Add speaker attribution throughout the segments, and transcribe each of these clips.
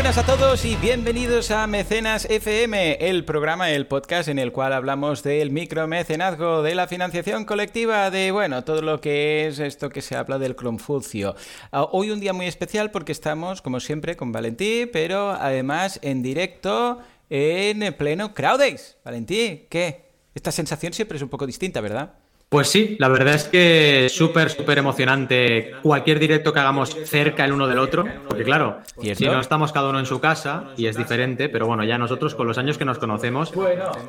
Speaker 1: buenas a todos y bienvenidos a Mecenas FM, el programa, el podcast en el cual hablamos del micromecenazgo, de la financiación colectiva, de, bueno, todo lo que es esto que se habla del Confucio. Ah, hoy un día muy especial porque estamos, como siempre, con Valentí, pero además en directo en pleno Crowdays. Valentí, ¿qué? Esta sensación siempre es un poco distinta, ¿verdad?
Speaker 2: Pues sí, la verdad es que súper, súper emocionante cualquier directo que hagamos cerca el uno del otro, porque claro, si no estamos cada uno en su casa y es diferente, pero bueno, ya nosotros con los años que nos conocemos,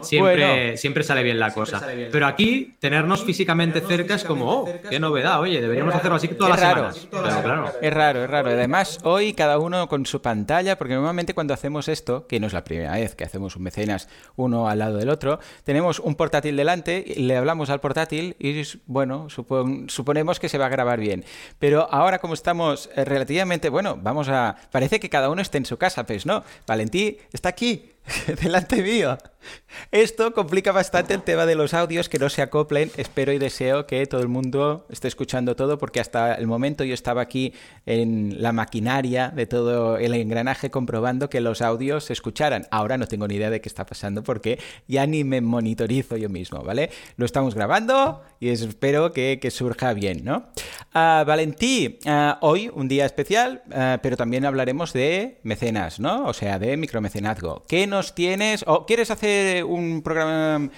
Speaker 2: siempre, siempre sale bien la cosa. Pero aquí, tenernos físicamente cerca es como, oh, qué novedad, oye, deberíamos hacerlo así todas las semanas.
Speaker 1: claro. Es raro, es raro. Además, hoy cada uno con su pantalla, porque normalmente cuando hacemos esto, que no es la primera vez que hacemos un mecenas uno al lado del otro, tenemos un portátil delante, le hablamos al portátil y bueno, suponemos que se va a grabar bien. Pero ahora como estamos eh, relativamente, bueno, vamos a... Parece que cada uno esté en su casa, pues no. Valentí está aquí, delante mío. Esto complica bastante el tema de los audios que no se acoplen. Espero y deseo que todo el mundo esté escuchando todo porque hasta el momento yo estaba aquí en la maquinaria de todo el engranaje comprobando que los audios se escucharan. Ahora no tengo ni idea de qué está pasando porque ya ni me monitorizo yo mismo, ¿vale? Lo estamos grabando y espero que, surja bien, ¿no? Uh, Valentí, ah, hoy un día especial, ah, pero también hablaremos de mecenas, ¿no? O sea, de micromecenazgo. ¿Qué nos tienes? ¿O quieres hacer un programa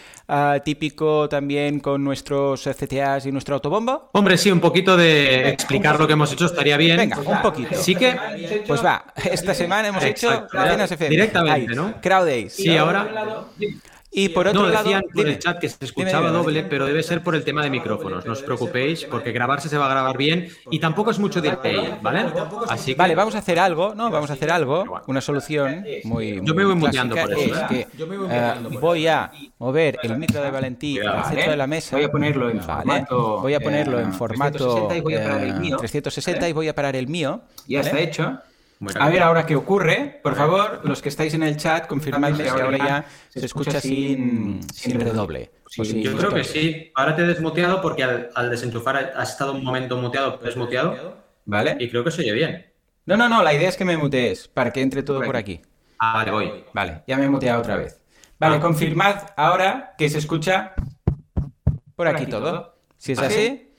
Speaker 1: típico también con nuestros CTAs y nuestro autobombo?
Speaker 2: Hombre, sí, un poquito de explicar lo que hemos hecho estaría bien.
Speaker 1: Venga, un poquito.
Speaker 2: Sí que...
Speaker 1: Pues va, esta semana hemos hecho mecenas FM.
Speaker 2: Directamente, ¿no?
Speaker 1: Crowd Days.
Speaker 2: Sí, ahora... Y por otro no, decían por el chat que se escuchaba doble, pero debe ser por el tema de micrófonos. No os preocupéis, porque grabarse se va a grabar bien y tampoco es mucho delay, ¿vale?
Speaker 1: Así Vale, vamos a hacer algo, ¿no? Vamos a hacer algo, una solución muy.
Speaker 2: Yo me voy muteando por eso.
Speaker 1: Es que, uh, voy a mover el micro de Valentí al centro de la mesa.
Speaker 3: Voy a ponerlo en formato.
Speaker 1: Voy a ponerlo en formato 360 y voy a parar el mío. 360 y voy a parar el mío.
Speaker 3: Ya está hecho a ver ahora qué ocurre. Por favor, los que estáis en el chat, confirmadme si ahora ya se escucha sin, sin redoble.
Speaker 2: yo creo que sí. Ahora te he desmuteado porque al, desenchufar has estado un momento muteado, desmuteado. Vale. Y creo que se oye bien.
Speaker 3: No, no, no, la idea es que me mutees para que entre todo por aquí.
Speaker 2: Ah, vale, voy.
Speaker 3: Vale, ya me he muteado otra vez. Vale, ah. confirmad ahora que se escucha por aquí todo. Si es así,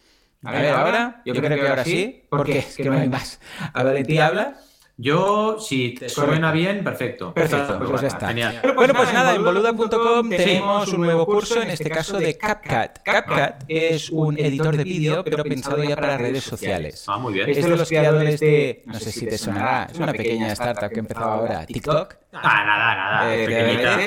Speaker 3: a ver, ahora, yo, creo, que ahora sí, porque es que no hay más. A Valentín habla.
Speaker 2: Yo, si te suena bien, perfecto.
Speaker 1: Perfecto, pues, ya está. Genial. Bueno, pues nada, en boluda.com tenemos un nuevo curso, en este caso de CapCut. CapCut es un editor de vídeo, pero pensado ya para redes sociales.
Speaker 2: Ah, muy bien.
Speaker 1: Estos son los creadores de, no sé si te sonará, es una pequeña startup que empezaba ahora, TikTok.
Speaker 2: Ah, nada, nada, eh, pequeñita.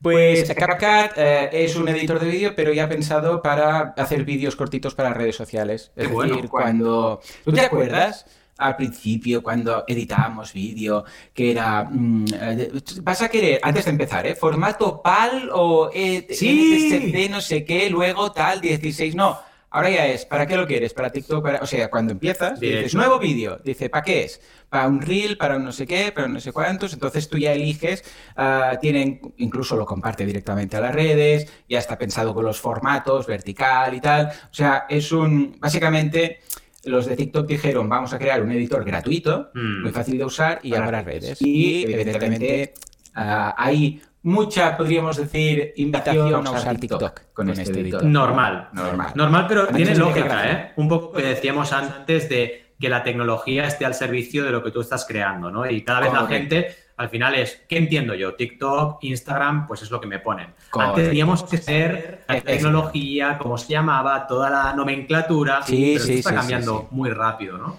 Speaker 1: Pues CapCut eh, es un editor de vídeo, pero ya pensado para hacer vídeos cortitos para redes sociales. Es decir, cuando... ¿Tú te acuerdas? Al principio cuando editábamos vídeo, que era, mm, eh, vas a querer, antes de empezar, ¿eh? Formato PAL o eh,
Speaker 2: sí.
Speaker 1: no sé qué, luego tal, 16, no. Ahora ya es, ¿para qué lo quieres? ¿Para TikTok? O sea, cuando empiezas, dices, nuevo vídeo. Dice, ¿para qué es? Para un reel, para un no sé qué, para un no sé cuántos. Entonces tú ya eliges, uh, tienen, incluso lo comparte directamente a las redes, ya está pensado con los formatos, vertical y tal. O sea, es un, básicamente, los de TikTok dijeron, vamos a crear un editor gratuito, mm. muy fácil de usar y para redes. Y, evidentemente, ah, hay mucha, podríamos decir, invitación a usar TikTok con este, este editor.
Speaker 2: Normal. Normal. Normal, pero tiene lógica, ¿eh? Un poco que decíamos antes de que la tecnología esté al servicio de lo que tú estás creando, ¿no? Y cada vez la gente al final es, ¿qué entiendo yo? TikTok, Instagram, pues es lo que me ponen. Antes teníamos que ser la tecnología, como se llamaba, toda la nomenclatura, sí, pero sí, está cambiando muy rápido, ¿no?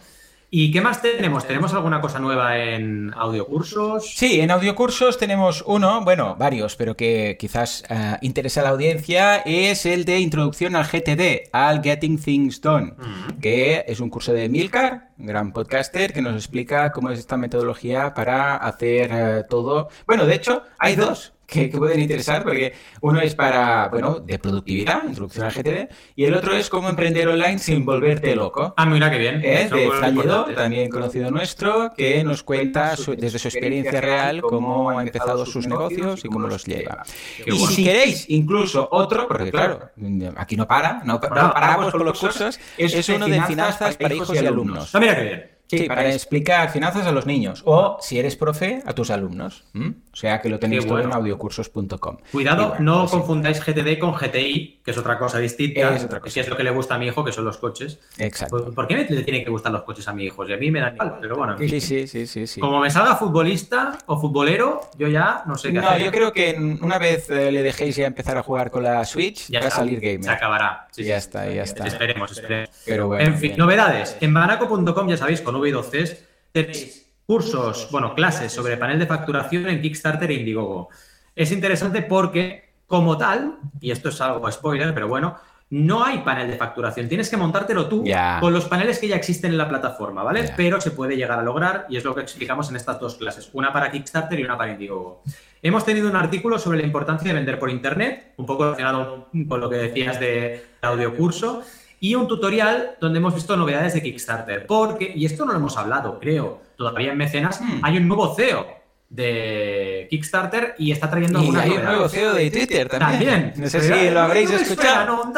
Speaker 2: ¿Y qué más tenemos? ¿Tenemos alguna cosa nueva en audiocursos?
Speaker 1: Sí, en audiocursos tenemos uno, bueno, varios, pero que quizás uh, interesa a la audiencia, es el de Introducción al GTD, al Getting Things Done, mm. que es un curso de Milcar, un gran podcaster, que nos explica cómo es esta metodología para hacer uh, todo. Bueno, de hecho, hay dos que, pueden interesar, porque uno es para, bueno, de productividad, introducción al GTD, y el otro es cómo emprender online sin volverte loco.
Speaker 2: Ah, mira qué bien.
Speaker 1: Es de Fran también conocido nuestro, que nos cuenta desde su experiencia real cómo ha empezado sus negocios y cómo los lleva. Y si queréis incluso otro, porque claro, aquí no para, no, paramos con los cursos, es uno de finanzas para hijos y alumnos.
Speaker 2: Ah, mira qué bien.
Speaker 1: Sí, para, explicar finanzas a los niños o, si eres profe, a tus alumnos. O sea que lo tenéis todo en audiocursos.com.
Speaker 2: Cuidado, no pues confundáis GTD con GTI, que es otra cosa distinta. Es otra cosa. Que es lo que le gusta a mi hijo, que son los coches.
Speaker 1: Exacto.
Speaker 2: ¿Por qué le tienen que gustar los coches a mi hijo? Y a mí me da igual, pero bueno.
Speaker 1: Sí, sí, sí, sí, sí.
Speaker 2: Como me salga futbolista o futbolero, yo ya no sé qué
Speaker 1: no, yo creo que una vez eh, le dejéis ya empezar a jugar con la Switch, ya va a salir gamer.
Speaker 2: Se acabará.
Speaker 1: ya está, ya está.
Speaker 2: Esperemos, esperemos. Pero bueno, en fin, novedades. En banaco.com, ya sabéis, con V2Cs tenéis cursos, bueno, clases sobre panel de facturación en Kickstarter e Indiegogo. Es interesante porque, como tal, y esto es algo spoiler, pero bueno, no hay panel de facturación. Tienes que montártelo tú con los paneles que ya existen en la plataforma, ¿vale? Pero se puede llegar a lograr y es lo que explicamos en estas dos clases, una para Kickstarter y una para Indiegogo. Hemos tenido un artículo sobre la importancia de vender por Internet, un poco relacionado con lo que decías de audio curso y un tutorial donde hemos visto novedades de Kickstarter. Porque, y esto no lo hemos hablado, creo, todavía en Mecenas, hmm. hay un nuevo CEO de Kickstarter y está trayendo
Speaker 1: y hay un nuevo CEO de Twitter también.
Speaker 2: No sé si lo habréis escuchado.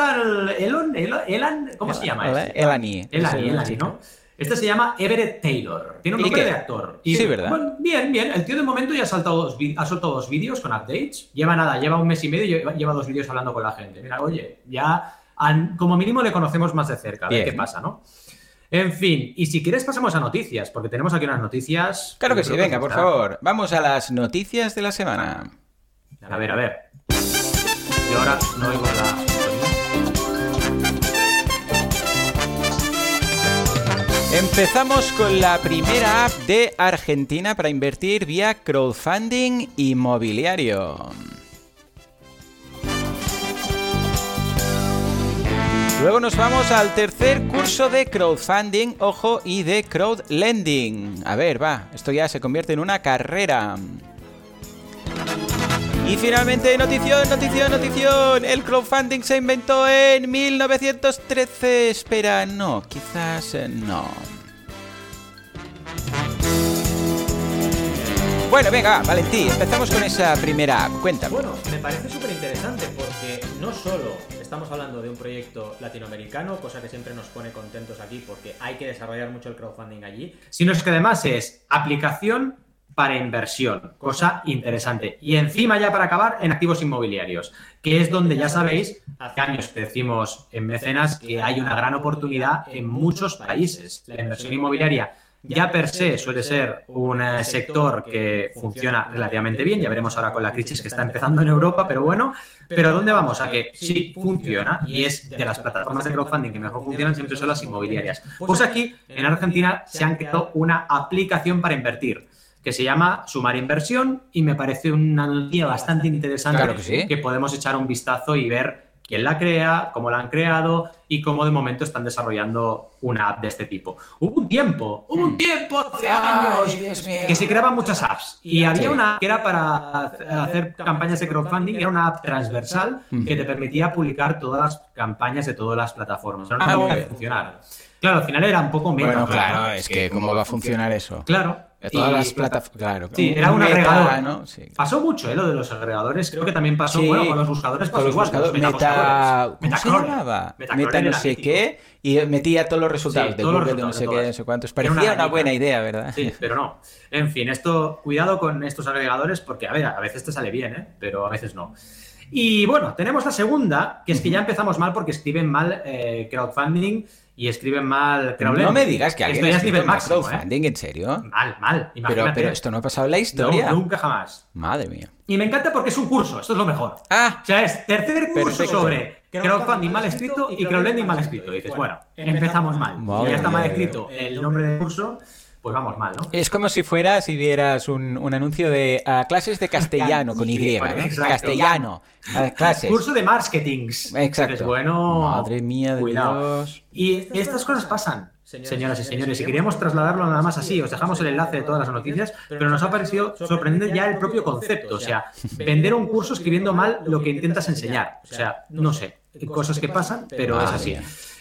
Speaker 2: Elon, ¿Cómo se llama?
Speaker 1: Este? Elani.
Speaker 2: Elani, Elani, ¿no? Este se llama Everett Taylor. Tiene un nombre de actor.
Speaker 1: sí, ¿verdad?
Speaker 2: bien, bien. El tío de momento ya ha, saltado dos, ha soltado dos vídeos con updates. Lleva nada, lleva un mes y medio y lleva, lleva dos vídeos hablando con la gente. Mira, oye, ya como mínimo le conocemos más de cerca, a ver qué pasa, ¿no? En fin, y si quieres pasamos a noticias, porque tenemos aquí unas noticias.
Speaker 1: Claro que sí, venga, por favor. Vamos a las noticias de la semana.
Speaker 2: A ver, a ver. Y ahora no oigo la.
Speaker 1: Empezamos con la primera app de Argentina para invertir vía crowdfunding inmobiliario. Luego nos vamos al tercer curso de crowdfunding, ojo, y de crowdlending. A ver, va, esto ya se convierte en una carrera. Y finalmente, notición, notición, notición. El crowdfunding se inventó en 1913. Espera, no, quizás eh, no. Bueno, venga, Valentín, empezamos con esa primera cuenta.
Speaker 2: Bueno, me parece súper interesante porque no solo estamos hablando de un proyecto latinoamericano, cosa que siempre nos pone contentos aquí porque hay que desarrollar mucho el crowdfunding allí, sino es que además es aplicación para inversión, cosa interesante. Y encima ya para acabar en activos inmobiliarios, que es donde ya sabéis, hace años que decimos en mecenas que hay una gran oportunidad en muchos países. La inversión inmobiliaria ya per se suele ser un eh, sector que funciona relativamente bien, ya veremos ahora con la crisis que está empezando en Europa, pero bueno, pero ¿dónde vamos? A que sí funciona y es de las plataformas de crowdfunding que mejor funcionan siempre son las inmobiliarias. Pues aquí en Argentina se han creado una aplicación para invertir que se llama Sumar Inversión y me parece una noticia bastante interesante que podemos echar un vistazo y ver quién la crea, cómo la han creado y cómo de momento están desarrollando una app de este tipo. Hubo un tiempo, hubo un tiempo hace años que se creaban muchas apps y había una que era para hacer campañas de crowdfunding, era una app transversal que te permitía publicar todas las campañas de todas las plataformas. Era una ah, funcionar. Claro, al final era un poco
Speaker 1: menos. Bueno, claro, es que ¿cómo va a funcionar eso?
Speaker 2: Claro,
Speaker 1: todas las plataformas, claro.
Speaker 2: Sí, era un agregador. ¿no? Pasó mucho, ¿eh? Lo de los agregadores. Creo que también pasó, bueno, con los buscadores
Speaker 1: con los buscadores. Meta... ¿Cómo se llamaba? Meta no sé qué. Y metía todos los resultados de Google, de no sé qué, no sé cuántos. Parecía una, buena idea, ¿verdad?
Speaker 2: Sí, pero no. En fin, esto, cuidado con estos agregadores porque, a ver, a veces te sale bien, ¿eh? Pero a veces no. Y bueno, tenemos la segunda, que es que ya empezamos mal porque escriben mal eh, crowdfunding y escriben mal
Speaker 1: No me digas que alguien
Speaker 2: esto
Speaker 1: ya es crowdfunding, ¿en serio?
Speaker 2: Mal, mal.
Speaker 1: Pero, pero, esto no ha pasado en la historia.
Speaker 2: nunca jamás.
Speaker 1: Madre mía.
Speaker 2: Y me encanta porque es un curso, esto es lo mejor.
Speaker 1: Ah.
Speaker 2: O sea, es tercer curso sobre crowdfunding mal escrito y crowdlending mal escrito. Y dices, bueno, empezamos mal. y ya está mal escrito el nombre del curso pues vamos mal, ¿no?
Speaker 1: Es como si fuera, si vieras un, un anuncio de clases de castellano con Y, ¿no? Castellano, clases.
Speaker 2: Curso de marketing.
Speaker 1: Exacto.
Speaker 2: Es bueno.
Speaker 1: Madre mía de cuidado. Dios.
Speaker 2: Y estas cosas pasan. Señoras y señores, si queríamos trasladarlo nada más así, os dejamos el enlace de todas las noticias, pero nos ha parecido sorprendente ya el propio concepto, o sea, vender un curso escribiendo mal lo que intentas enseñar. O sea, no sé, cosas que pasan, pero es así.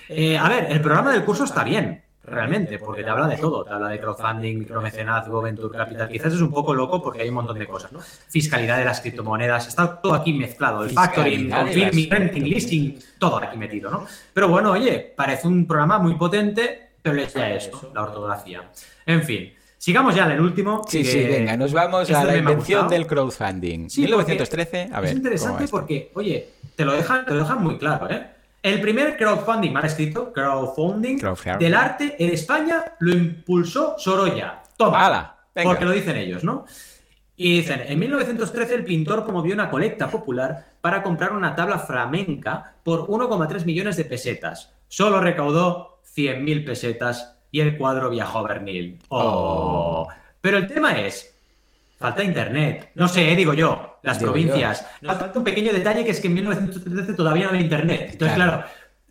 Speaker 2: Eh, a ver, el programa del curso está bien, realmente, porque te habla de todo, te habla de crowdfunding, micromecenazgo, venture capital. Quizás es un poco loco porque hay un montón de cosas, ¿no? Fiscalidad de las criptomonedas, está todo aquí mezclado, el factoring, confirming, renting, listing, todo aquí metido, ¿no? Pero bueno, oye, parece un programa muy potente pero les da eso, la ortografía. En fin, sigamos ya en el último.
Speaker 1: Sí, sí, venga, nos vamos a la invención del crowdfunding. 1913, a ver.
Speaker 2: Es interesante porque, oye, te lo, dejan, te lo dejan muy claro, ¿eh? El primer crowdfunding, mal escrito, crowdfunding, del arte en España lo impulsó Sorolla. Toma. Porque lo dicen ellos, ¿no? Y dicen, en 1913 el pintor promovió una colecta popular para comprar una tabla flamenca por 1,3 millones de pesetas. Solo recaudó 100.000 pesetas y el cuadro viajó a Bernil. Oh. Pero el tema es, falta internet. No sé, digo yo, las provincias. Nos falta un pequeño detalle que es que en 1913 todavía no había internet. Entonces, claro.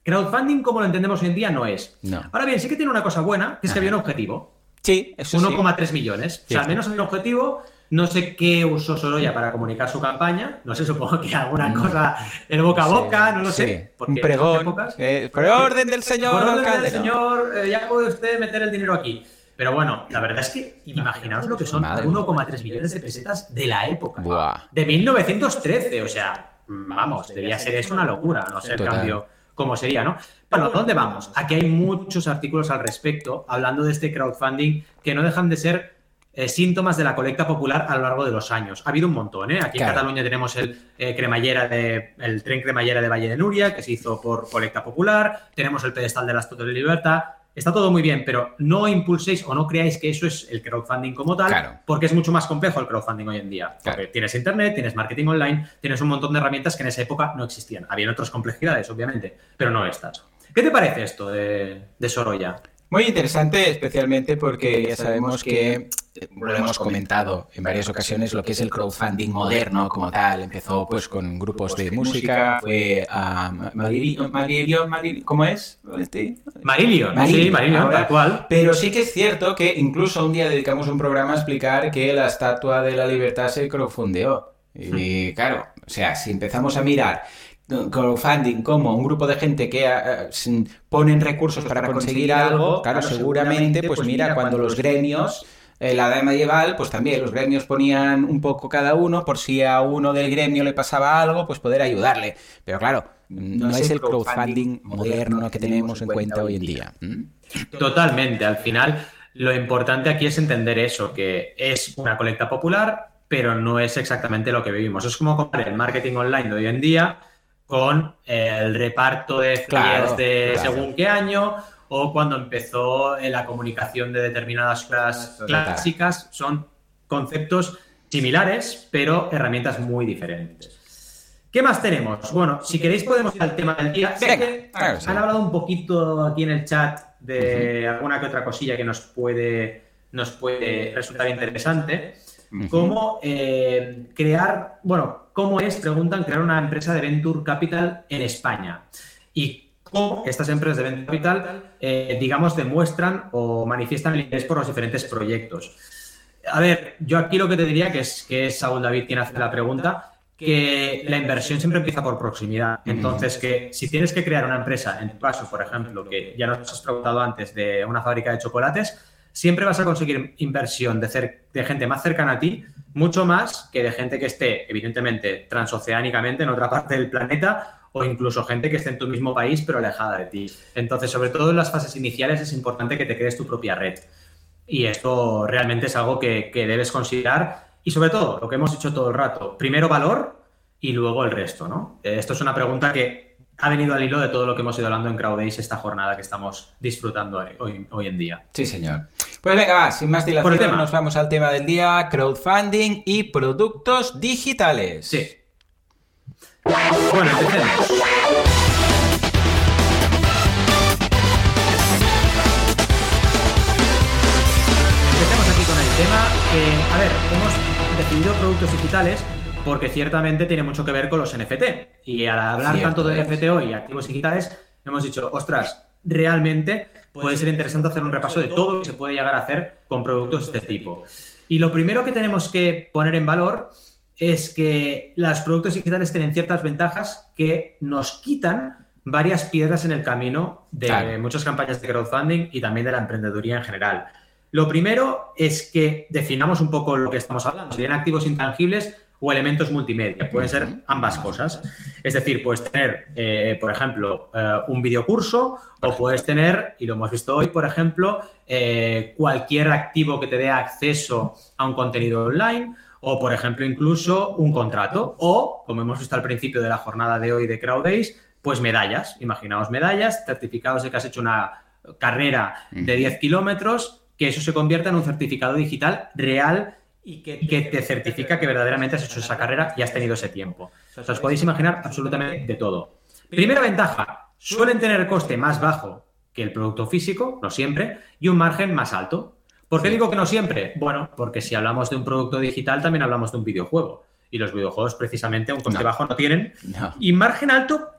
Speaker 2: crowdfunding como lo entendemos hoy en día no es. Ahora bien, sí que tiene una cosa buena, que es que había un objetivo.
Speaker 1: Sí,
Speaker 2: eso 1,3 millones. o sea, al menos hay un objetivo no sé qué usó Sorolla para comunicar su campaña. No sé, supongo que alguna mm. cosa, el boca a boca, no lo sé.
Speaker 1: Un pregón. Eh, por orden del señor.
Speaker 2: Por orden del señor, eh, ya puede usted meter el dinero aquí. Pero bueno, la verdad es que imaginaos lo que son 1,3 millones de pesetas de la época. De 1913, o sea, vamos, debía ser eso una locura, no sé el cambio cómo sería, ¿no? Bueno, ¿dónde vamos? Aquí hay muchos artículos al respecto hablando de este crowdfunding que no dejan de ser eh, síntomas de la colecta popular a lo largo de los años. Ha habido un montón, ¿eh? Aquí en Cataluña tenemos el eh, cremallera de el tren cremallera de Valle de Nuria, que se hizo por colecta popular, tenemos el pedestal de las Totes de Libertad. Está todo muy bien, pero no impulséis o no creáis que eso es el crowdfunding como tal, porque es mucho más complejo el crowdfunding hoy en día. Porque tienes internet, tienes marketing online, tienes un montón de herramientas que en esa época no existían. Habían otras complejidades, obviamente, pero no estas. ¿Qué te parece esto de, de Sorolla?
Speaker 1: Muy interesante, especialmente porque ya sabemos que lo hemos comentado en varias ocasiones, lo que es el crowdfunding moderno como tal. Empezó pues con grupos de música, fue a Marillion, ¿cómo es?
Speaker 2: Este, Marillion, sí, Marillion, tal cual.
Speaker 1: Pero sí que es cierto que incluso un día dedicamos un programa a explicar que la Estatua de la Libertad se crowdfundeó. Y claro, o sea, si empezamos a mirar crowdfunding como un grupo de gente que eh, eh, ponen recursos para conseguir algo, claro, seguramente, pues, pues mira, cuando los gremios en la edad medieval, pues también los gremios ponían un poco cada uno, por si a uno del gremio le pasaba algo, pues poder ayudarle. Pero claro, no, es el crowdfunding moderno que tenemos en cuenta hoy en día.
Speaker 2: Totalmente. Al final, lo importante aquí es entender eso, que es una colecta popular, pero no es exactamente lo que vivimos. Es como comparar el marketing online de hoy en día con el reparto de flyers de según qué año o cuando empezó la comunicación de determinadas clases clásicas, son conceptos similares, pero herramientas muy diferentes. ¿Qué más tenemos? Bueno, si queréis podemos ir al tema del día. han hablado un poquito aquí en el chat de alguna que otra cosilla que nos puede, nos puede resultar interesante. Como eh, crear, bueno, cómo es, preguntan, crear una empresa de Venture Capital en España. Y cómo estas empresas de Venture Capital, eh, digamos, demuestran o manifiestan el interés por los diferentes proyectos. A ver, yo aquí lo que te diría que es que Saúl David quien hace la pregunta, que la inversión siempre empieza por proximidad. Entonces, que si tienes que crear una empresa, en tu caso, por ejemplo, que ya nos has preguntado antes de una fábrica de chocolates, siempre vas a conseguir inversión de, gente más cercana a ti, mucho más que de gente que esté, evidentemente, transoceánicamente en otra parte del planeta o incluso gente que esté en tu mismo país pero alejada de ti. Entonces, sobre todo en las fases iniciales es importante que te crees tu propia red. Y esto realmente es algo que, debes considerar. Y sobre todo, lo que hemos dicho todo el rato, primero valor y luego el resto, ¿no? Esto es una pregunta que ha venido al hilo de todo lo que hemos ido hablando en CrowdAce esta jornada que estamos disfrutando hoy, hoy en día.
Speaker 1: Sí, señor. Pues venga, va, sin más dilación, nos vamos al tema del día, crowdfunding y productos digitales.
Speaker 2: Sí. Bueno, empecemos. Empecemos aquí con el tema. a ver, hemos definido productos digitales porque ciertamente tiene mucho que ver con los NFT. Y al hablar tanto de NFT y activos digitales, hemos dicho, ostras, realmente puede ser interesante hacer un repaso de todo lo que se puede llegar a hacer con productos de este tipo. Y lo primero que tenemos que poner en valor es que los productos digitales tienen ciertas ventajas que nos quitan varias piedras en el camino de muchas campañas de crowdfunding y también de la emprendeduría en general. Lo primero es que definamos un poco lo que estamos hablando. Si bien activos intangibles, o elementos multimedia. Pueden ser ambas cosas. Es decir, puedes tener, eh, por ejemplo, eh, un videocurso o puedes tener, y lo hemos visto hoy, por ejemplo, eh, cualquier activo que te dé acceso a un contenido online o, por ejemplo, incluso un contrato o, como hemos visto al principio de la jornada de hoy de CrowdAce, pues medallas. Imaginaos medallas, certificados de que has hecho una carrera de 10 kilómetros, que eso se convierta en un certificado digital real y que, te certifica que verdaderamente has hecho esa carrera y has tenido ese tiempo. O sea, os podéis imaginar absolutamente de todo. Primera ventaja, suelen tener coste más bajo que el producto físico, no siempre, y un margen más alto. ¿Por qué digo que no siempre? Bueno, porque si hablamos de un producto digital, también hablamos de un videojuego. Y los videojuegos, precisamente, un coste bajo no tienen. Y margen alto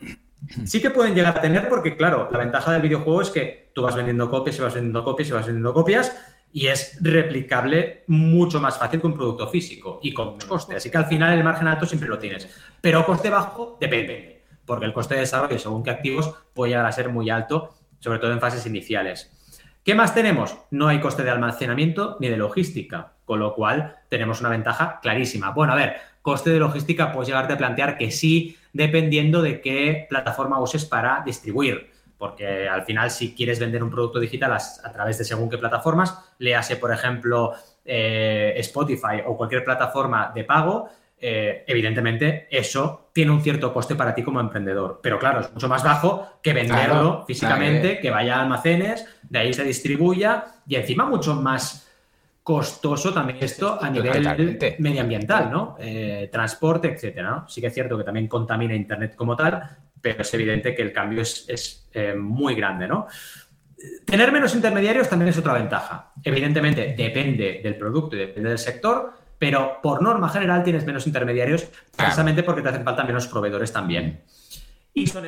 Speaker 2: sí que pueden llegar a tener, porque, claro, la ventaja del videojuego es que tú vas vendiendo copias y vas vendiendo copias y vas vendiendo copias, y es replicable mucho más fácil que un producto físico y con coste. Así que al final el margen alto siempre lo tienes. Pero coste bajo depende, porque el coste de desarrollo según qué activos puede llegar a ser muy alto, sobre todo en fases iniciales. ¿Qué más tenemos? No hay coste de almacenamiento ni de logística, con lo cual tenemos una ventaja clarísima. Bueno, a ver, coste de logística puedes llegarte a plantear que sí, dependiendo de qué plataforma uses para distribuir porque al final si quieres vender un producto digital a, través de según qué plataformas, le hace, por ejemplo, eh, Spotify o cualquier plataforma de pago, eh, evidentemente eso tiene un cierto coste para ti como emprendedor. Pero claro, es mucho más bajo que venderlo físicamente, que vaya a almacenes, de ahí se distribuya y encima mucho más costoso también esto a nivel medioambiental, ¿no? Eh, transporte, etcétera, Sí que es cierto que también contamina Internet como tal, pero es evidente que el cambio es, eh, muy grande, ¿no? Tener menos intermediarios también es otra ventaja. Evidentemente, depende del producto y depende del sector, pero por norma general tienes menos intermediarios precisamente porque te hacen falta menos proveedores también. Y son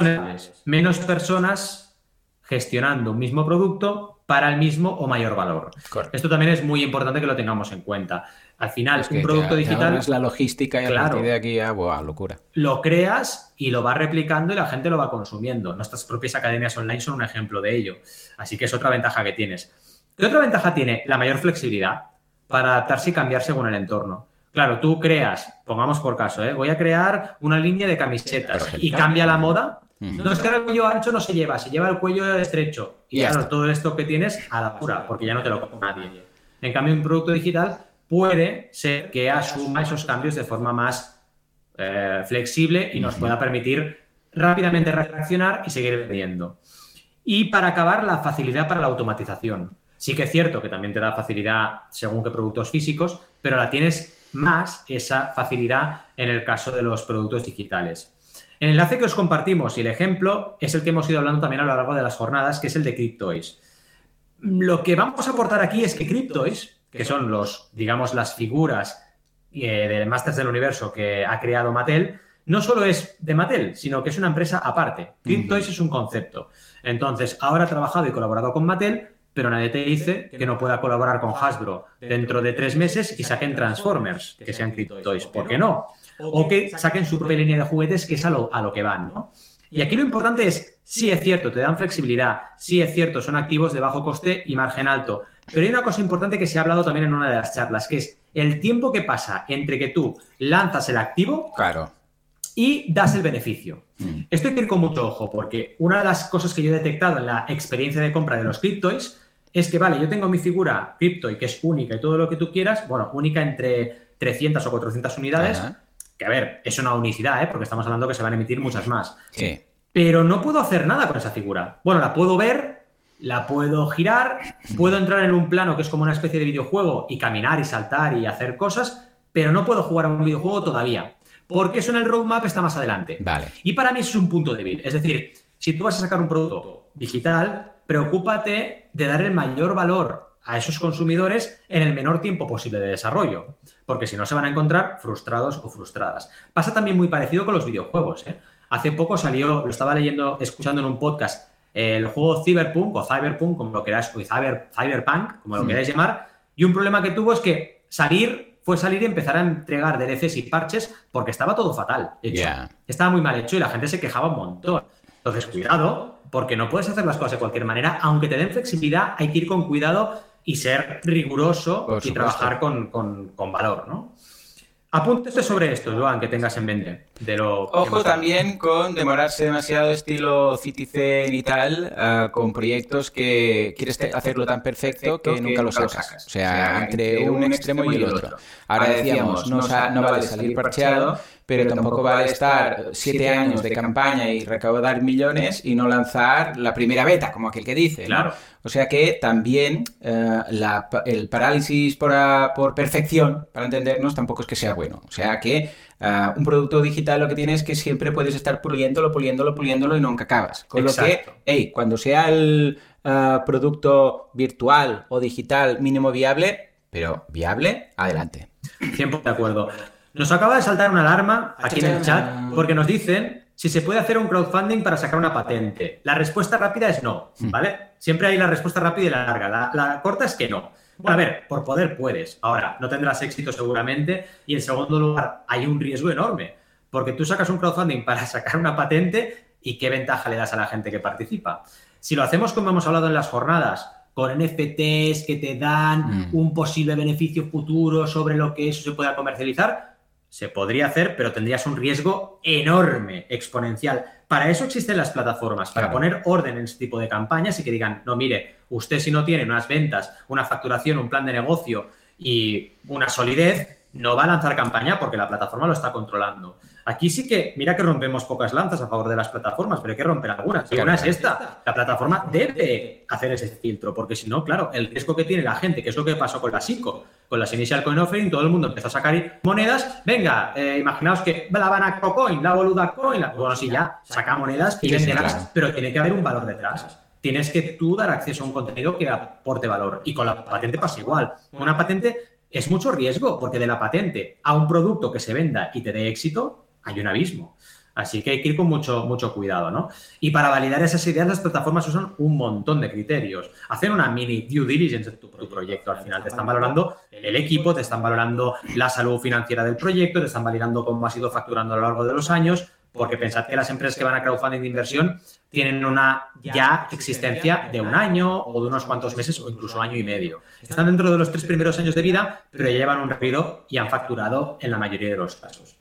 Speaker 2: menos personas gestionando un mismo producto para el mismo o mayor valor. Esto también es muy importante que lo tengamos en cuenta. Al final, es un producto digital.
Speaker 1: Es la logística y a partir de aquí a locura.
Speaker 2: Lo creas y lo vas replicando y la gente lo va consumiendo. Nuestras propias academias online son un ejemplo de ello. Así que es otra ventaja que tienes. ¿Qué otra ventaja tiene? La mayor flexibilidad para adaptarse y cambiar según el entorno. Claro, tú creas, pongamos por caso, ¿eh? voy a crear una línea de camisetas y cambia la moda. No es que el cuello ancho no se lleva, se lleva el cuello estrecho. Y, claro, todo esto que tienes a la pura, porque ya no te lo compra nadie. En cambio, un producto digital puede ser que asuma esos cambios de forma más eh, flexible y nos pueda permitir rápidamente reaccionar y seguir vendiendo. Y para acabar, la facilidad para la automatización. Sí que es cierto que también te da facilidad según qué productos físicos, pero la tienes más esa facilidad en el caso de los productos digitales. El enlace que os compartimos y el ejemplo es el que hemos ido hablando también a lo largo de las jornadas, que es el de CrypToys. Lo que vamos a aportar aquí es que CrypToys que son los, digamos, las figuras eh, de Masters del Universo que ha creado Mattel, no solo es de Mattel, sino que es una empresa aparte. CrypToys es un concepto. Entonces, ahora ha trabajado y colaborado con Mattel, pero nadie te dice que no pueda colaborar con Hasbro dentro de tres meses y saquen Transformers, que sean CrypToys. ¿Por qué no? O que saquen su propia línea de juguetes, que es a lo, a lo que van, ¿no? Y aquí lo importante es, sí es cierto, te dan flexibilidad, sí es cierto, son activos de bajo coste y margen alto, pero hay una cosa importante que se ha hablado también en una de las charlas, que es el tiempo que pasa entre que tú lanzas el activo
Speaker 1: claro.
Speaker 2: y das el beneficio. Mm. Esto hay que ir con mucho ojo, porque una de las cosas que yo he detectado en la experiencia de compra de los criptois es que, vale, yo tengo mi figura y que es única y todo lo que tú quieras, bueno, única entre 300 o 400 unidades, que a ver, es una unicidad, ¿eh? porque estamos hablando que se van a emitir muchas más.
Speaker 1: Sí.
Speaker 2: Pero no puedo hacer nada con esa figura. Bueno, la puedo ver, la puedo girar, puedo entrar en un plano que es como una especie de videojuego y caminar y saltar y hacer cosas, pero no puedo jugar a un videojuego todavía, porque eso en el roadmap está más adelante.
Speaker 1: Vale.
Speaker 2: Y para mí es un punto débil. Es decir, si tú vas a sacar un producto digital, preocúpate de dar el mayor valor a esos consumidores en el menor tiempo posible de desarrollo, porque si no se van a encontrar frustrados o frustradas. Pasa también muy parecido con los videojuegos. ¿eh? Hace poco salió, lo estaba leyendo, escuchando en un podcast, el juego Cyberpunk o Cyberpunk, como lo queráis, o Cyberpunk, como lo queráis llamar, y un problema que tuvo es que salir fue salir y empezar a entregar DLCs y parches porque estaba todo fatal Estaba muy mal hecho y la gente se quejaba un montón. Entonces, cuidado, porque no puedes hacer las cosas de cualquier manera. Aunque te den flexibilidad, hay que ir con cuidado y ser riguroso y trabajar con, con, valor, ¿no? Apúntese sobre esto, Joan, que tengas en mente. De lo
Speaker 1: Ojo también con demorarse demasiado estilo Citizen y tal, uh, con proyectos que quieres hacerlo tan perfecto que, que nunca lo sacas. O sea, entre un extremo y el otro. Ahora decíamos, no, no vale salir parcheado, pero tampoco vale estar siete años de campaña y recaudar millones y no lanzar la primera beta, como aquel que dice.
Speaker 2: Claro.
Speaker 1: O sea que también eh, el parálisis por, por, perfección, para entendernos, tampoco es que sea bueno. O sea que eh, un producto digital lo que tiene es que siempre puedes estar puliéndolo, puliéndolo, puliéndolo y nunca acabas. Con lo que, hey, cuando sea el eh, producto virtual o digital mínimo viable, pero viable, adelante.
Speaker 2: 100% de acuerdo. Nos acaba de saltar una alarma aquí en el chat porque nos dicen si se puede hacer un crowdfunding para sacar una patente. La respuesta rápida es no. ¿vale? Siempre hay la respuesta rápida y la larga. La, corta es que no. Bueno, a ver, por poder puedes. Ahora, no tendrás éxito seguramente. Y en segundo lugar, hay un riesgo enorme. Porque tú sacas un crowdfunding para sacar una patente y qué ventaja le das a la gente que participa. Si lo hacemos como hemos hablado en las jornadas, con NFTs que te dan hmm. un posible beneficio futuro sobre lo que eso se pueda comercializar, se podría hacer, pero tendrías un riesgo enorme, exponencial. Para eso existen las plataformas, para poner orden en este tipo de campañas y que digan, no, mire, usted si no tiene unas ventas, una facturación, un plan de negocio y una solidez, no va a lanzar campaña porque la plataforma lo está controlando. Aquí sí que, mira que rompemos pocas lanzas a favor de las plataformas, pero hay que romper algunas. Y una es esta. La plataforma debe hacer ese filtro, porque si no, claro, el riesgo que tiene la gente, que es lo que pasó con la SICO, con las Initial Coin Offering, todo el mundo empezó a sacar monedas. Venga, eh, imaginaos que la van a Coin, la boluda coin, la... bueno, sí, ya, saca monedas y venderlas, pero tiene que haber un valor detrás tienes que tú dar acceso a un contenido que aporte valor. Y con la patente pasa igual. Una patente es mucho riesgo, porque de la patente a un producto que se venda y te dé éxito, hay un abismo. Así que hay que ir con mucho, mucho cuidado, ¿no? Y para validar esas ideas, las plataformas usan un montón de criterios. Hacen una mini due diligence de tu, proyecto. Al final te están valorando el equipo, te están valorando la salud financiera del proyecto, te están validando cómo has ido facturando a lo largo de los años, porque pensad que las empresas que van a crowdfunding de inversión tienen una ya existencia de un año o de unos cuantos meses o incluso año y medio. Están dentro de los tres primeros años de vida, pero ya llevan un recorrido y han facturado en la mayoría de los casos.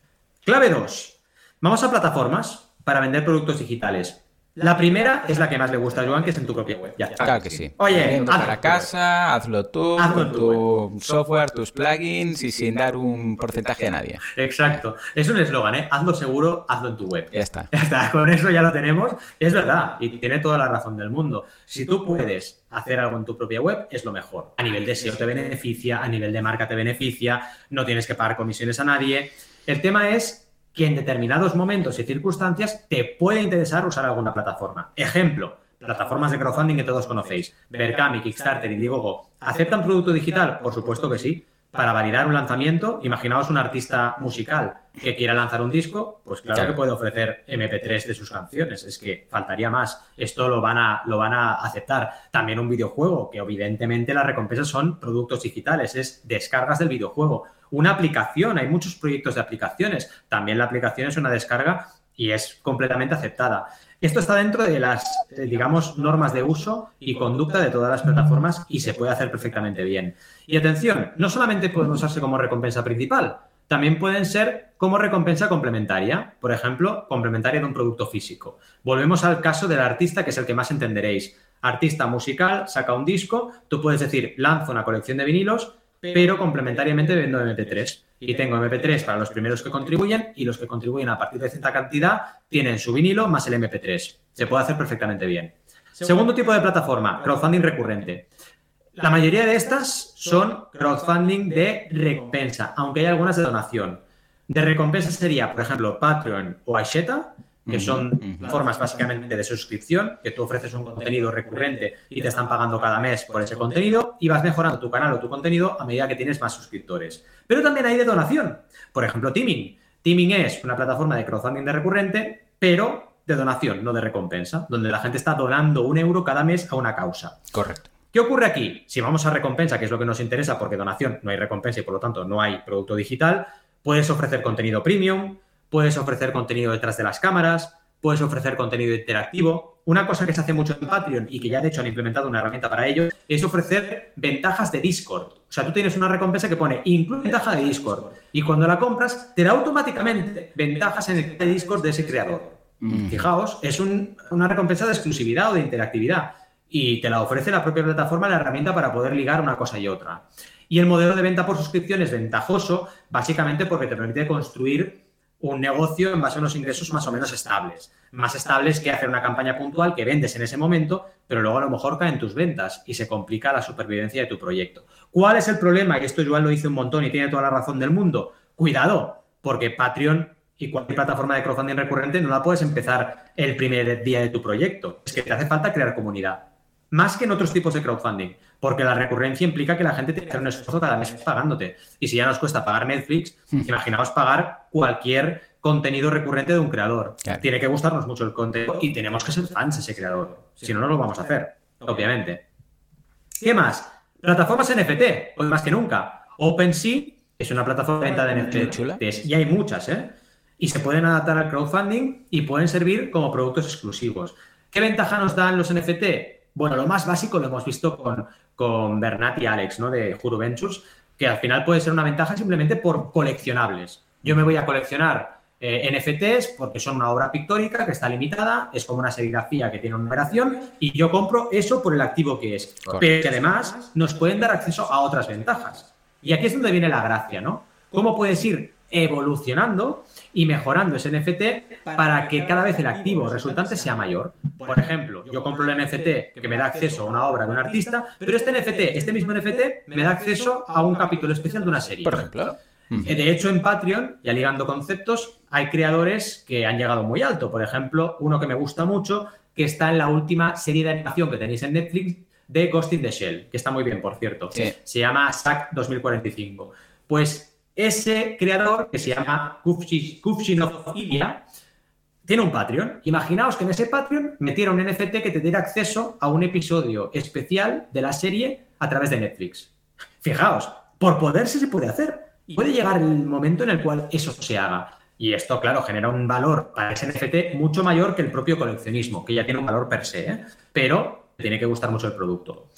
Speaker 2: Clave 2. Vamos a plataformas para vender productos digitales. La primera es la que más le gusta a Joan, que es en tu propia web.
Speaker 1: Ya Claro que sí.
Speaker 2: Oye,
Speaker 1: hazlo para casa, hazlo tú, con tu, software, tus plugins y sin dar un porcentaje a nadie.
Speaker 2: Exacto. Es un eslogan, ¿eh? Hazlo seguro, hazlo en tu web.
Speaker 1: Ya está.
Speaker 2: Ya está. Con eso ya lo tenemos. Es verdad. Y tiene toda la razón del mundo. Si tú puedes hacer algo en tu propia web, es lo mejor. A nivel de SEO te beneficia, a nivel de marca te beneficia, no tienes que pagar comisiones a nadie. El tema es que en determinados momentos y circunstancias te puede interesar usar alguna plataforma. Ejemplo, plataformas de crowdfunding que todos conocéis, Berkami, Kickstarter, Indiegogo, ¿aceptan producto digital? Por supuesto que sí. Para validar un lanzamiento, imaginaos un artista musical que quiera lanzar un disco, pues claro, que puede ofrecer MP3 de sus canciones, es que faltaría más. Esto lo van a, lo van a aceptar. También un videojuego, que evidentemente las recompensas son productos digitales, es descargas del videojuego una aplicación. Hay muchos proyectos de aplicaciones. También la aplicación es una descarga y es completamente aceptada. Esto está dentro de las, eh, digamos, normas de uso y conducta de todas las plataformas y se puede hacer perfectamente bien. Y atención, no solamente pueden usarse como recompensa principal, también pueden ser como recompensa complementaria, por ejemplo, complementaria de un producto físico. Volvemos al caso del artista, que es el que más entenderéis. Artista musical, saca un disco, tú puedes decir, lanzo una colección de vinilos, pero complementariamente vendo MP3. Y tengo MP3 para los primeros que contribuyen y los que contribuyen a partir de cierta cantidad tienen su vinilo más el MP3. Se puede hacer perfectamente bien. Segundo tipo de plataforma, crowdfunding recurrente. La mayoría de estas son crowdfunding de recompensa, aunque hay algunas de donación. De recompensa sería, por ejemplo, Patreon o Aisheta, que son formas básicamente de suscripción, que tú ofreces un contenido recurrente y te están pagando cada mes por ese contenido y vas mejorando tu canal o tu contenido a medida que tienes más suscriptores. Pero también hay de donación. Por ejemplo, Teaming. Teaming es una plataforma de crowdfunding de recurrente, pero de donación, no de recompensa, donde la gente está donando un euro cada mes a una causa.
Speaker 1: Correcto.
Speaker 2: ¿Qué ocurre aquí? Si vamos a recompensa, que es lo que nos interesa, porque donación no hay recompensa y por lo tanto no hay producto digital, puedes ofrecer contenido premium, puedes ofrecer contenido detrás de las cámaras, puedes ofrecer contenido interactivo. Una cosa que se hace mucho en Patreon y que ya de hecho han implementado una herramienta para ello es ofrecer ventajas de Discord. O sea, tú tienes una recompensa que pone incluye ventaja de Discord y cuando la compras te da automáticamente ventajas en el Discord de ese creador. Mm. Fijaos, es una recompensa de exclusividad o de interactividad y te la ofrece la propia plataforma la herramienta para poder ligar una cosa y otra. Y el modelo de venta por suscripción es ventajoso básicamente porque te permite construir un negocio en base a unos ingresos más o menos estables. Más estables que hacer una campaña puntual que vendes en ese momento, pero luego a lo mejor caen tus ventas y se complica la supervivencia de tu proyecto. ¿Cuál es el problema? Y esto Joan lo dice un montón y tiene toda la razón del mundo. Cuidado, porque Patreon y cualquier plataforma de crowdfunding recurrente no la puedes empezar el primer día de tu proyecto. Es que te hace falta crear comunidad más que en otros tipos de crowdfunding, porque la recurrencia implica que la gente tiene que hacer un esfuerzo cada mes pagándote. Y si ya nos cuesta pagar Netflix, hmm. imaginaos pagar cualquier contenido recurrente de un creador. Tiene que gustarnos mucho el contenido y tenemos que ser fans de ese creador. Si no, no lo vamos a hacer, obviamente. ¿Qué más? Plataformas NFT, hoy más que nunca. OpenSea es una plataforma de venta de NFTs y hay muchas, ¿eh? Y se pueden adaptar al crowdfunding y pueden servir como productos exclusivos. ¿Qué ventaja nos dan los NFT? Bueno, lo más básico lo hemos visto con, con Bernat y Alex, ¿no? De Juro Ventures, que al final puede ser una ventaja simplemente por coleccionables. Yo me voy a coleccionar eh, NFTs porque son una obra pictórica que está limitada, es como una serigrafía que tiene una numeración y yo compro eso por el activo que es. Pero que además nos pueden dar acceso a otras ventajas. Y aquí es donde viene la gracia, ¿no? ¿Cómo puedes ir evolucionando y mejorando ese NFT para que cada vez el activo resultante sea mayor. Por ejemplo, yo compro el NFT que me da acceso a una obra de un artista, pero este NFT, este mismo NFT, me da acceso a un capítulo especial de una serie.
Speaker 1: Por ejemplo.
Speaker 2: Eh, de hecho, en Patreon, ya ligando conceptos, hay creadores que han llegado muy alto. Por ejemplo, uno que me gusta mucho, que está en la última serie de animación que tenéis en Netflix de Ghost in the Shell, que está muy bien, por cierto. Se llama SAC 2045. Pues ese creador, que se llama Kufshinophilia, tiene un Patreon. Imaginaos que en ese Patreon metiera un NFT que te diera acceso a un episodio especial de la serie a través de Netflix. Fijaos, por poderse se puede hacer. Puede llegar el momento en el cual eso se haga. Y esto, claro, genera un valor para ese NFT mucho mayor que el propio coleccionismo, que ya tiene un valor per se, ¿eh? pero tiene que gustar mucho el producto.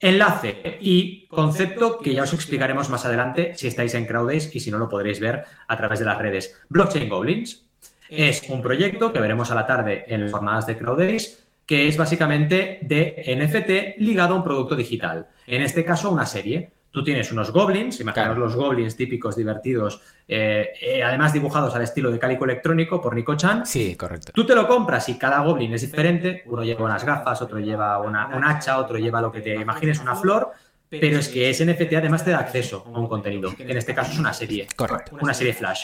Speaker 2: Enlace y concepto que ya os explicaremos más adelante si estáis en Crowdays y si no lo podréis ver a través de las redes. Blockchain Goblins es un proyecto que veremos a la tarde en las jornadas de Crowdays que es básicamente de NFT ligado a un producto digital. En este caso, una serie. Tú tienes unos goblins, imaginaos los goblins típicos, divertidos, eh, eh, además dibujados al estilo de cálico electrónico por Nico Chan.
Speaker 1: Sí, correcto.
Speaker 2: Tú te lo compras y cada goblin es diferente. Uno lleva unas gafas, otro lleva una, un hacha, otro lleva lo que te imagines, una flor. Pero es que ese NFT además te da acceso a un contenido. En este caso es una serie.
Speaker 1: Correcto.
Speaker 2: Una serie Flash.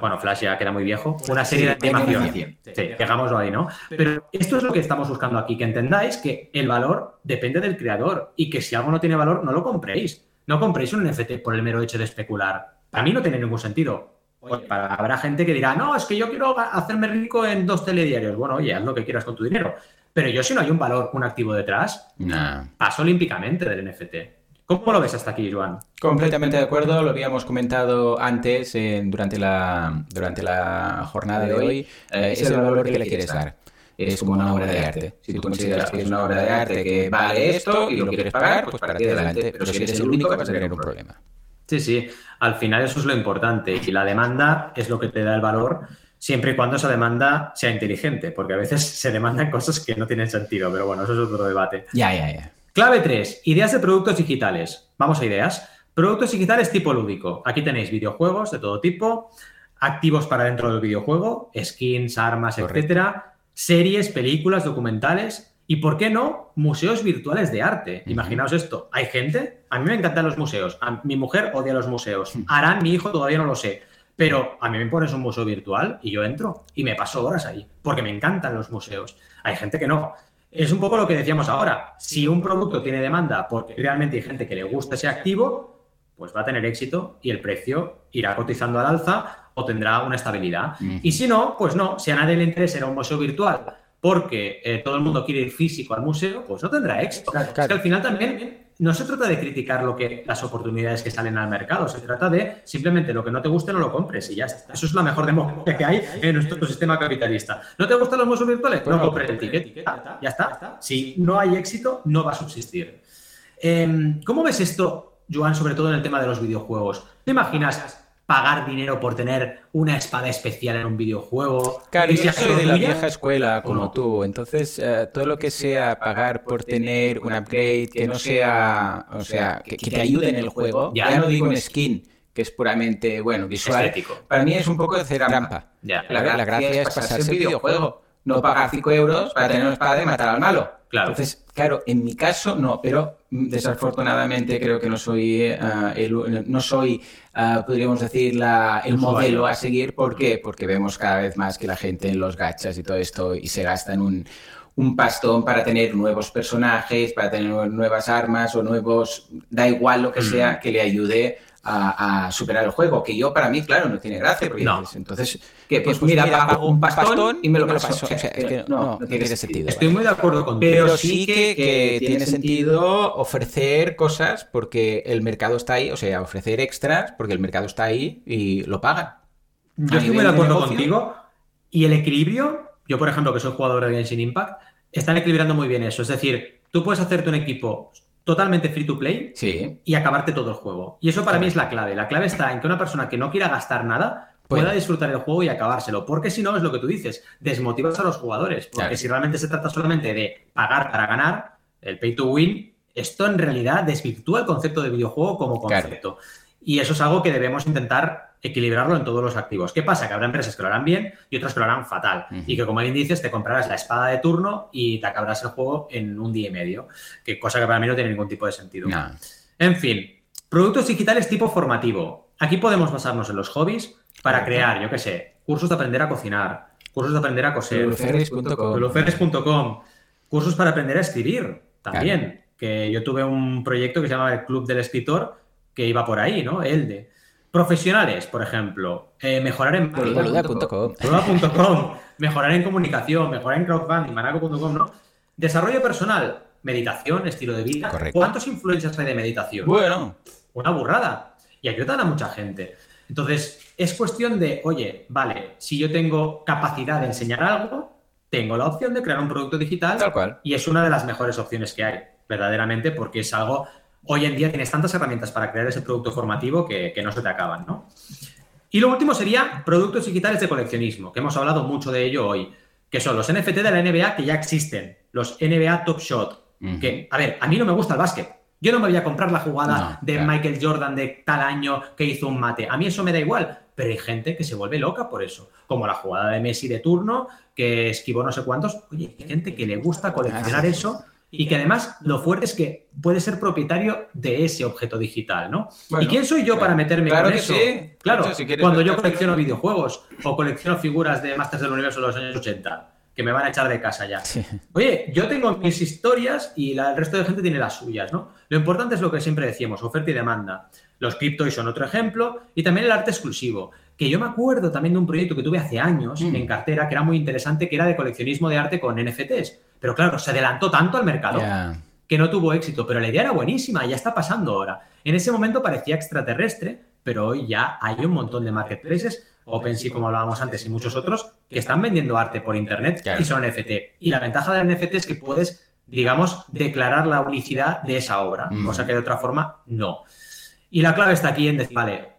Speaker 2: Bueno, Flash ya queda muy viejo. Una serie de animación. Sí, dejámoslo ahí, ¿no? Pero esto es lo que estamos buscando aquí, que entendáis que el valor depende del creador y que si algo no tiene valor, no lo compréis. No compréis un NFT por el mero hecho de especular. Para mí no tiene ningún sentido. habrá gente que dirá, no, es que yo quiero hacerme rico en dos telediarios. Bueno, oye, haz lo que quieras con tu dinero. Pero yo si no hay un valor, un activo detrás, paso olímpicamente del NFT. ¿Cómo lo ves hasta aquí, Joan?
Speaker 1: Completamente de acuerdo, lo habíamos comentado antes durante, la, durante la jornada de hoy. Eh, es el valor que le quieres dar es como una obra de arte. Si tú consideras que es una obra de arte que vale esto y lo quieres pagar, pues para ti adelante. Pero si eres el único vas a tener un problema.
Speaker 2: Sí, sí. Al final eso es lo importante. Y la demanda es lo que te da el valor siempre y cuando esa demanda sea inteligente, porque a veces se demandan cosas que no tienen sentido, pero bueno, eso es otro debate.
Speaker 1: Ya, ya, ya.
Speaker 2: Clave 3, ideas de productos digitales. Vamos a ideas. Productos digitales tipo lúdico. Aquí tenéis videojuegos de todo tipo, activos para dentro del videojuego, skins, armas, etcétera series, películas, documentales y, ¿por qué no?, museos virtuales de arte. Imaginaos esto. Hay gente, a mí me encantan los museos, a mi mujer odia los museos, harán mi hijo todavía no lo sé, pero a mí me pones un museo virtual y yo entro y me paso horas ahí, porque me encantan los museos. Hay gente que no. Es un poco lo que decíamos ahora. Si un producto tiene demanda porque realmente hay gente que le gusta ese activo, pues va a tener éxito y el precio irá cotizando al alza o tendrá una estabilidad. Y si no, pues no, si a nadie le interesa ir a un museo virtual porque eh, todo el mundo quiere ir físico al museo, pues no tendrá éxito. Es que al final también no se trata de criticar lo que, las oportunidades que salen al mercado, se trata de simplemente lo que no te guste no lo compres y ya está. Eso es la mejor democracia que hay en nuestro sistema capitalista. ¿No te gustan los museos virtuales? No compres el ticket. Ya está. Si no hay éxito, no va a subsistir. Em, ¿Cómo ves esto, Joan, sobre todo en el tema de los videojuegos? ¿Te imaginas pagar dinero por tener una espada especial en un videojuego.
Speaker 1: Claro, yo soy de la vieja escuela como tú, entonces eh, todo lo que sea pagar por tener un upgrade que no sea, o sea, que, te ayude en el juego, ya, no digo en skin, que es puramente, bueno, visual. Para mí es un poco de hacer trampa. La, la, gracia es pasarse el videojuego, no pagar 5 euros para tener una espada y matar al malo.
Speaker 2: Claro.
Speaker 1: Entonces, claro, en mi caso no, pero desafortunadamente creo que no soy, eh, el, no soy, eh, podríamos decir, la, el modelo a seguir. ¿Por qué? Porque vemos cada vez más que la gente en los gachas y todo esto y se gasta en un, un pastón para tener nuevos personajes, para tener nuevas armas o nuevos, da igual lo que sea, que le ayude a, superar el juego, que yo para mí, claro, no tiene gracia. Porque
Speaker 2: no.
Speaker 1: entonces, que pues, pues, mira, pago un pastón y me lo paso. es que no, no, tiene sentido.
Speaker 2: Estoy muy de acuerdo contigo.
Speaker 1: Pero sí que, tiene sentido ofrecer cosas porque el mercado está ahí, o sea, ofrecer extras porque el mercado está ahí y lo pagan.
Speaker 2: Yo estoy muy de acuerdo contigo. Y el equilibrio, yo por ejemplo, que soy jugador de Genshin Impact, están equilibrando muy bien eso. Es decir, tú puedes hacerte un equipo totalmente free to play y acabarte todo el juego. Y eso para mí es la clave. La clave está en que una persona que no quiera gastar nada pueda disfrutar el juego y acabárselo. Porque si no, es lo que tú dices, desmotivas a los jugadores. Porque si realmente se trata solamente de pagar para ganar, el pay to win, esto en realidad desvirtúa el concepto de videojuego como concepto. Y eso es algo que debemos intentar equilibrarlo en todos los activos. ¿Qué pasa? Que habrá empresas que lo harán bien y otras que lo harán fatal. Y que, como bien dices, te comprarás la espada de turno y te acabarás el juego en un día y medio. Que cosa que para mí no tiene ningún tipo de sentido. En fin, productos digitales tipo formativo. Aquí podemos basarnos en los hobbies para crear, yo qué sé, cursos de aprender a cocinar, cursos de aprender a coser, luluferris.com, cursos para aprender a escribir también. Que yo tuve un proyecto que se llama el Club del Escritor que iba por ahí, ¿no? El de profesionales, por ejemplo, eh, mejorar en mejorar en comunicación, mejorar en crowdfunding, manaco.com, ¿no? Desarrollo personal, meditación, estilo de vida. ¿Cuántos influencers hay de meditación?
Speaker 1: Bueno,
Speaker 2: una burrada. Y ayudan a mucha gente. Entonces, es cuestión de, oye, vale, si yo tengo capacidad de enseñar algo, tengo la opción de crear un producto digital.
Speaker 1: Tal cual.
Speaker 2: Y es una de las mejores opciones que hay, verdaderamente, porque es algo hoy en día tienes tantas herramientas para crear ese producto formativo que, no se te acaban, ¿no? Y lo último sería productos digitales de coleccionismo, que hemos hablado mucho de ello hoy, que son los NFT de la NBA que ya existen, los NBA Top Shot, que, a ver, a mí no me gusta el básquet. Yo no me voy a comprar la jugada de Michael Jordan de tal año que hizo un mate. A mí eso me da igual, pero hay gente que se vuelve loca por eso. Como la jugada de Messi de turno, que esquivó no sé cuántos. Oye, hay gente que le gusta coleccionar eso y que además lo fuerte es que puede ser propietario de ese objeto digital, ¿no? ¿Y quién soy yo para meterme
Speaker 1: claro
Speaker 2: con
Speaker 1: que
Speaker 2: eso?
Speaker 1: Sí.
Speaker 2: Claro, cuando yo colecciono videojuegos o colecciono figuras de Masters del Universo de los años 80, que me van a echar de casa ya. Oye, yo tengo mis historias y el resto de gente tiene las suyas, ¿no? Lo importante es lo que siempre decíamos, oferta y demanda. Los criptos son otro ejemplo y también el arte exclusivo. Que yo me acuerdo también de un proyecto que tuve hace años mm. en cartera que era muy interesante, que era de coleccionismo de arte con NFTs pero claro, se adelantó tanto al mercado que no tuvo éxito, pero la idea era buenísima, ya está pasando ahora. En ese momento parecía extraterrestre, pero hoy ya hay un montón de marketplaces, OpenSea como hablábamos antes y muchos otros, que están vendiendo arte por internet y son NFT. Y la ventaja del NFT es que puedes, digamos, declarar la unicidad de esa obra, mm. cosa que de otra forma no. Y la clave está aquí en decir, vale,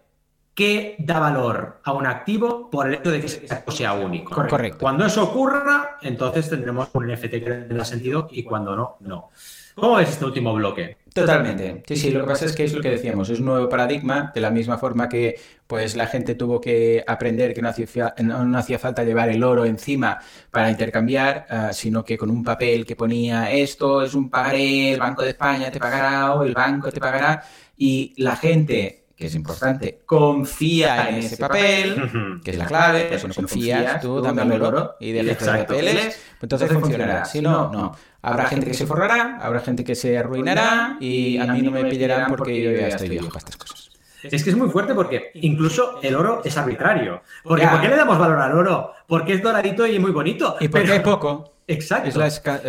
Speaker 2: ¿qué da valor a un activo por el hecho de que ese activo sea único?
Speaker 1: Correcto.
Speaker 2: Cuando eso ocurra, entonces tendremos un NFT que tenga sentido y cuando no, no. ¿Cómo ves este último bloque?
Speaker 1: Totalmente. Sí, sí, lo que pasa es que es lo que decíamos, es un nuevo paradigma, de la misma forma que pues la gente tuvo que aprender que no hacía, no, hacía falta llevar el oro encima para intercambiar, ah, sino que con un papel que ponía esto es un pagaré, el Banco de España te pagará o el banco te pagará, y la gente que es importante, confía en ese papel, que es la clave, pues no confías, tú dame el oro y de los papeles, entonces funcionará. Si no, no. Habrá gente que se forrará, habrá gente que se arruinará y a mí no me pillarán porque yo ya estoy viejo para estas cosas.
Speaker 2: Es que es muy fuerte porque incluso el oro es arbitrario. Porque ¿por qué le damos valor al oro? Porque es doradito y muy bonito.
Speaker 1: Y porque es poco.
Speaker 2: Exacto.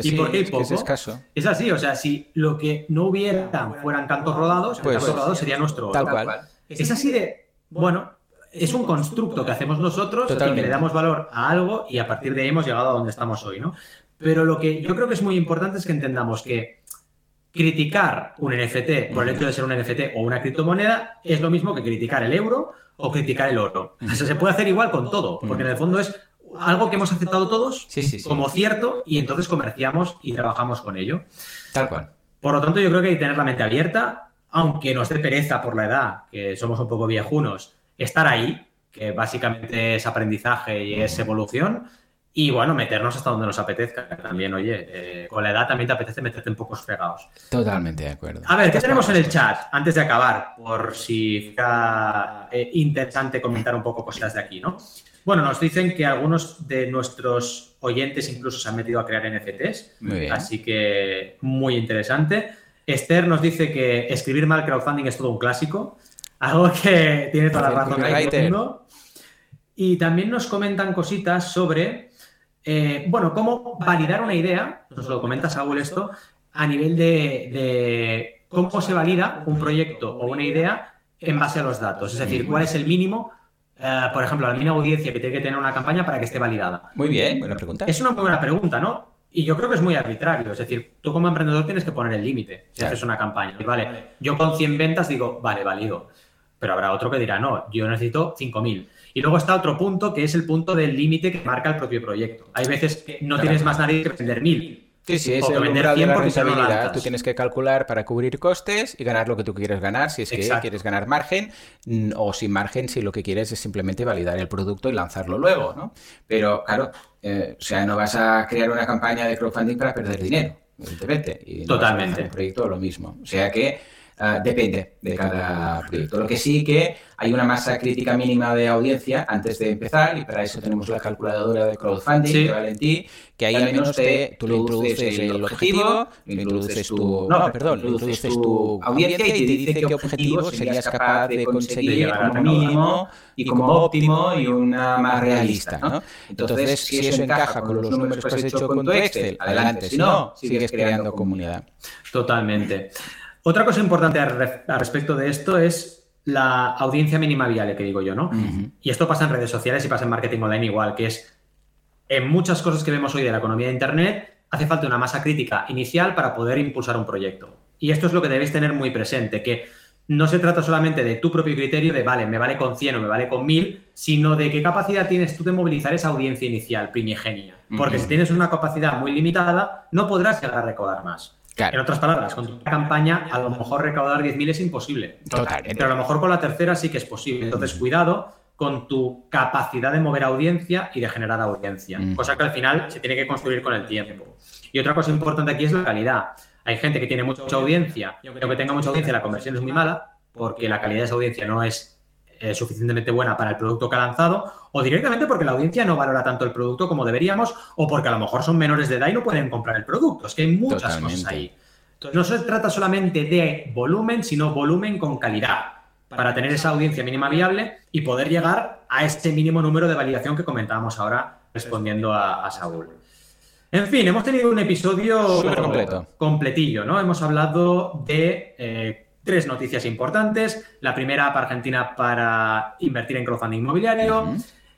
Speaker 1: ¿Y por qué hay poco? Es, escaso.
Speaker 2: es así, o sea, si lo que no hubiera fueran cantos rodados, pues, cantos rodados sería nuestro.
Speaker 1: Tal cual.
Speaker 2: Es así de, bueno, es un constructo que hacemos nosotros y que le damos valor a algo y a partir de ahí hemos llegado a donde estamos hoy, ¿no? Pero lo que yo creo que es muy importante es que entendamos que criticar un NFT por el hecho de ser un NFT o una criptomoneda es lo mismo que criticar el euro o criticar el oro. O sea, se puede hacer igual con todo, porque en el fondo es algo que hemos aceptado todos como cierto y entonces comerciamos y trabajamos con ello.
Speaker 1: Tal cual.
Speaker 2: Por lo tanto, yo creo que hay que tener la mente abierta, aunque nos dé pereza por la edad, que somos un poco viejunos, estar ahí, que básicamente es aprendizaje y es evolución, y bueno, meternos hasta donde nos apetezca. También, oye, eh, con la edad también te apetece meterte en pocos fregados.
Speaker 1: Totalmente de acuerdo.
Speaker 2: A ver, ¿qué tenemos en el chat? Antes de acabar, por si fica eh, interesante comentar un poco cosas de aquí, ¿no? Bueno, nos dicen que algunos de nuestros oyentes incluso se han metido a crear NFTs. Muy bien. Así que muy interesante. Esther nos dice que escribir mal crowdfunding es todo un clásico. Algo que tiene toda la razón del mundo. Y también nos comentan cositas sobre, eh, bueno, cómo validar una idea, nos lo comenta Saúl esto, a nivel de, cómo se valida un proyecto o una idea en base a los datos. Es decir, cuál es el mínimo eh, por ejemplo, la mínima audiencia que tiene que tener una campaña para que esté validada.
Speaker 1: Muy bien, buena pregunta.
Speaker 2: Es una buena pregunta, ¿no? Y yo creo que es muy arbitrario. Es decir, tú como emprendedor tienes que poner el límite si haces una campaña. vale, yo con 100 ventas digo, vale, válido pero habrá otro que dirá, no, yo necesito 5.000. Y luego está otro punto que es el punto del límite que marca el propio proyecto. Hay veces que no tienes más nadie que vender 1.000.
Speaker 1: Sí, sí, es el vender de la rentabilidad. Tú tienes que calcular para cubrir costes y ganar lo que tú quieres ganar, si es que quieres ganar margen, o sin margen si lo que quieres es simplemente validar el producto y lanzarlo luego, ¿no? Pero, claro, eh, o sea, no vas a crear una campaña de crowdfunding para perder dinero, evidentemente. Y
Speaker 2: Totalmente.
Speaker 1: un proyecto lo mismo. O sea que Ah, depende de cada proyecto. Lo que sí que hay una masa crítica mínima de audiencia antes de empezar y para eso tenemos la calculadora de crowdfunding sí. Valentí, que ahí al menos te, tú le introduces el objetivo, le introduces tu, no, perdón, introduces tu audiencia y te dice qué objetivo serías capaz de conseguir como mínimo y como óptimo y una más realista. ¿no? Entonces, si eso encaja con los números que has hecho con tu Excel, adelante. Si no, sigues creando comunidad.
Speaker 2: Totalmente. Otra cosa importante al, respecto de esto es la audiencia mínima viable, que digo yo, ¿no? Y esto pasa en redes sociales y pasa en marketing online igual, que es en muchas cosas que vemos hoy de la economía de Internet, hace falta una masa crítica inicial para poder impulsar un proyecto. Y esto es lo que debéis tener muy presente, que no se trata solamente de tu propio criterio de, vale, me vale con 100 o me vale con 1000, sino de qué capacidad tienes tú de movilizar esa audiencia inicial, primigenia. Porque si tienes una capacidad muy limitada, no podrás llegar a recaudar más. En otras palabras, con tu campaña a lo mejor recaudar 10.000 es imposible. Pero a lo mejor con la tercera sí que es posible. Entonces, cuidado con tu capacidad de mover audiencia y de generar audiencia, cosa que al final se tiene que construir con el tiempo. Y otra cosa importante aquí es la calidad. Hay gente que tiene mucha audiencia, y aunque tenga mucha audiencia, la conversión es muy mala, porque la calidad de esa audiencia no es eh, suficientemente buena para el producto que ha lanzado, o directamente porque la audiencia no valora tanto el producto como deberíamos, o porque a lo mejor son menores de edad y no pueden comprar el producto. Es que hay muchas cosas ahí. Entonces, no se trata solamente de volumen, sino volumen con calidad, para tener esa audiencia mínima viable y poder llegar a este mínimo número de validación que comentábamos ahora respondiendo a, Saúl. En fin, hemos tenido un episodio completillo, ¿no? Hemos hablado de eh, tres noticias importantes. La primera para Argentina para invertir en crowdfunding inmobiliario.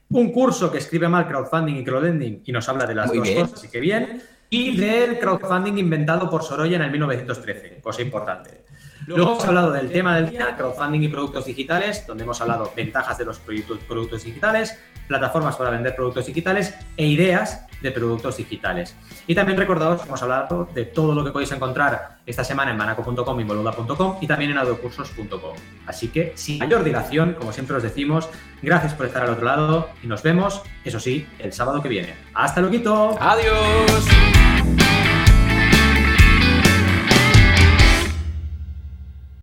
Speaker 2: Un curso que escribe mal crowdfunding y crowdlending y nos habla de las dos cosas, así que bien. Y del crowdfunding inventado por Sorolla en el 1913, cosa importante. Luego hemos hablado del tema del día, crowdfunding y productos digitales, donde hemos hablado ventajas de los productos digitales, plataformas para vender productos digitales e ideas de productos digitales. Y también recordados que hemos hablado de todo lo que podéis encontrar esta semana en manaco.com y boluda.com y también en audiocursos.com. Así que, sin mayor dilación, como siempre os decimos, gracias por estar al otro lado y nos vemos, eso sí, el sábado que viene. ¡Hasta luego!
Speaker 1: ¡Adiós!